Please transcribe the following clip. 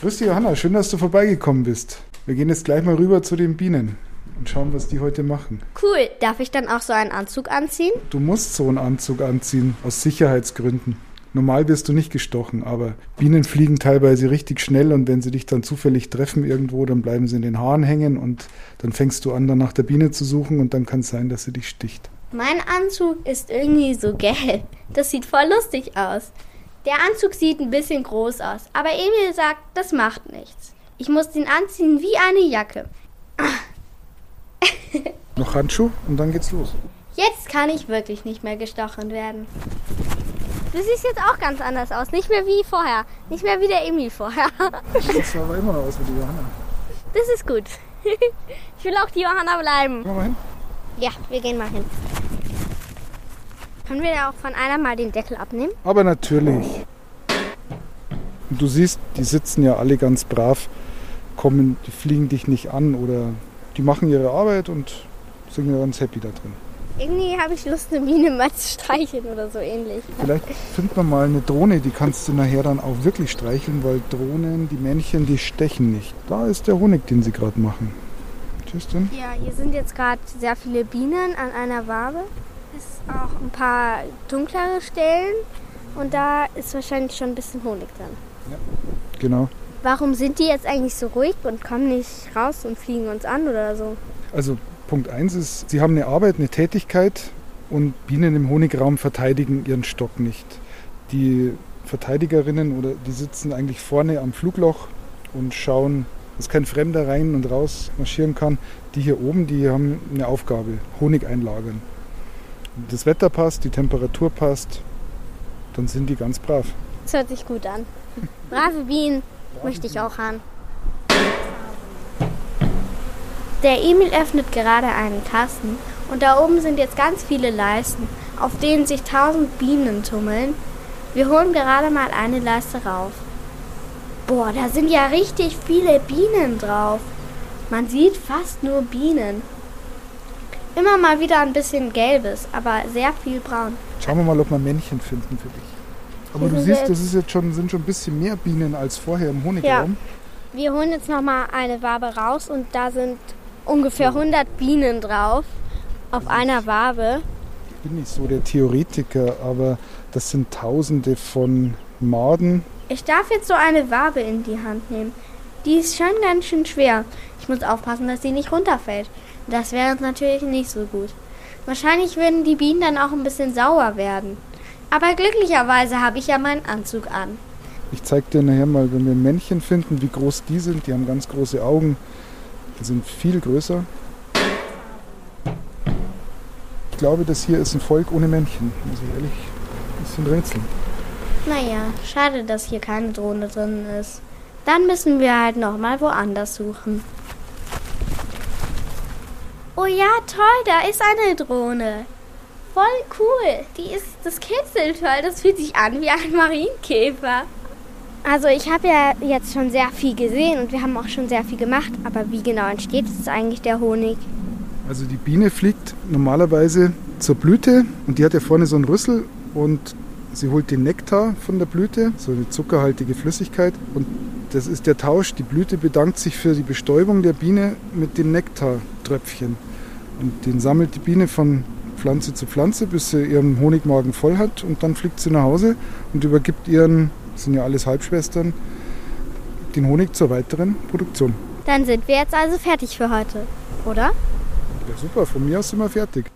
Grüß dich, Johanna. Schön, dass du vorbeigekommen bist. Wir gehen jetzt gleich mal rüber zu den Bienen und schauen, was die heute machen. Cool. Darf ich dann auch so einen Anzug anziehen? Du musst so einen Anzug anziehen, aus Sicherheitsgründen. Normal wirst du nicht gestochen, aber Bienen fliegen teilweise richtig schnell und wenn sie dich dann zufällig treffen irgendwo, dann bleiben sie in den Haaren hängen und dann fängst du an, dann nach der Biene zu suchen und dann kann es sein, dass sie dich sticht. Mein Anzug ist irgendwie so gelb. Das sieht voll lustig aus. Der Anzug sieht ein bisschen groß aus, aber Emil sagt, das macht nichts. Ich muss den anziehen wie eine Jacke. Noch Handschuh und dann geht's los. Jetzt kann ich wirklich nicht mehr gestochen werden. Du siehst jetzt auch ganz anders aus. Nicht mehr wie vorher. Nicht mehr wie der Emil vorher. Das sah aber immer noch aus wie die Johanna. Das ist gut. Ich will auch die Johanna bleiben. Geh mal hin. Ja, wir gehen mal hin. Können wir da auch von einer mal den Deckel abnehmen? Aber natürlich. Und du siehst, die sitzen ja alle ganz brav, kommen, die fliegen dich nicht an oder die machen ihre Arbeit und sind ja ganz happy da drin. Irgendwie habe ich Lust, eine Biene mal zu streicheln oder so ähnlich. Vielleicht findet man mal eine Drohne, die kannst du nachher dann auch wirklich streicheln, weil Drohnen, die Männchen, die stechen nicht. Da ist der Honig, den sie gerade machen. Tschüss denn. Ja, hier sind jetzt gerade sehr viele Bienen an einer Wabe. Es ist auch ein paar dunklere Stellen und da ist wahrscheinlich schon ein bisschen Honig dran. Genau. Warum sind die jetzt eigentlich so ruhig und kommen nicht raus und fliegen uns an oder so? Also Punkt 1 ist, sie haben eine Arbeit, eine Tätigkeit und Bienen im Honigraum verteidigen ihren Stock nicht. Die Verteidigerinnen oder die sitzen eigentlich vorne am Flugloch und schauen, dass kein Fremder rein und raus marschieren kann. Die hier oben, die haben eine Aufgabe, Honig einlagern. Das Wetter passt, die Temperatur passt, dann sind die ganz brav. Das hört sich gut an. Brave Bienen möchte ich auch haben. Der Emil öffnet gerade einen Kasten und da oben sind jetzt ganz viele Leisten, auf denen sich tausend Bienen tummeln. Wir holen gerade mal eine Leiste rauf. Boah, da sind ja richtig viele Bienen drauf. Man sieht fast nur Bienen. Immer mal wieder ein bisschen gelbes, aber sehr viel braun. Schauen wir mal, ob wir Männchen finden für dich. Aber Hier du siehst, das ist jetzt schon, sind schon ein bisschen mehr Bienen als vorher im Honigraum. Wir holen jetzt noch mal eine Wabe raus und da sind ungefähr 100 Bienen drauf auf einer Wabe. Ich bin nicht so der Theoretiker, aber das sind Tausende von Maden. Ich darf jetzt so eine Wabe in die Hand nehmen. Die ist schon ganz schön schwer. Ich muss aufpassen, dass sie nicht runterfällt. Das wäre uns natürlich nicht so gut. Wahrscheinlich würden die Bienen dann auch ein bisschen sauer werden. Aber glücklicherweise habe ich ja meinen Anzug an. Ich zeige dir nachher mal, wenn wir Männchen finden, wie groß die sind. Die haben ganz große Augen. Die sind viel größer. Ich glaube, das hier ist ein Volk ohne Männchen. Muss ich ehrlich ein bisschen rätseln. Naja, schade, dass hier keine Drohne drin ist. Dann müssen wir halt nochmal woanders suchen. Oh ja, toll, da ist eine Drohne. Voll cool. Die ist, das kitzelt voll. Das fühlt sich an wie ein Marienkäfer. Also ich habe ja jetzt schon sehr viel gesehen und wir haben auch schon sehr viel gemacht. Aber wie genau entsteht jetzt eigentlich der Honig? Also die Biene fliegt normalerweise zur Blüte und die hat ja vorne so einen Rüssel und sie holt den Nektar von der Blüte, so eine zuckerhaltige Flüssigkeit und das ist der Tausch. Die Blüte bedankt sich für die Bestäubung der Biene mit dem Nektartröpfchen und den sammelt die Biene von Pflanze zu Pflanze, bis sie ihren Honigmagen voll hat und dann fliegt sie nach Hause und übergibt ihren, das sind ja alles Halbschwestern, den Honig zur weiteren Produktion. Dann sind wir jetzt also fertig für heute, oder? Ja super, von mir aus sind wir fertig.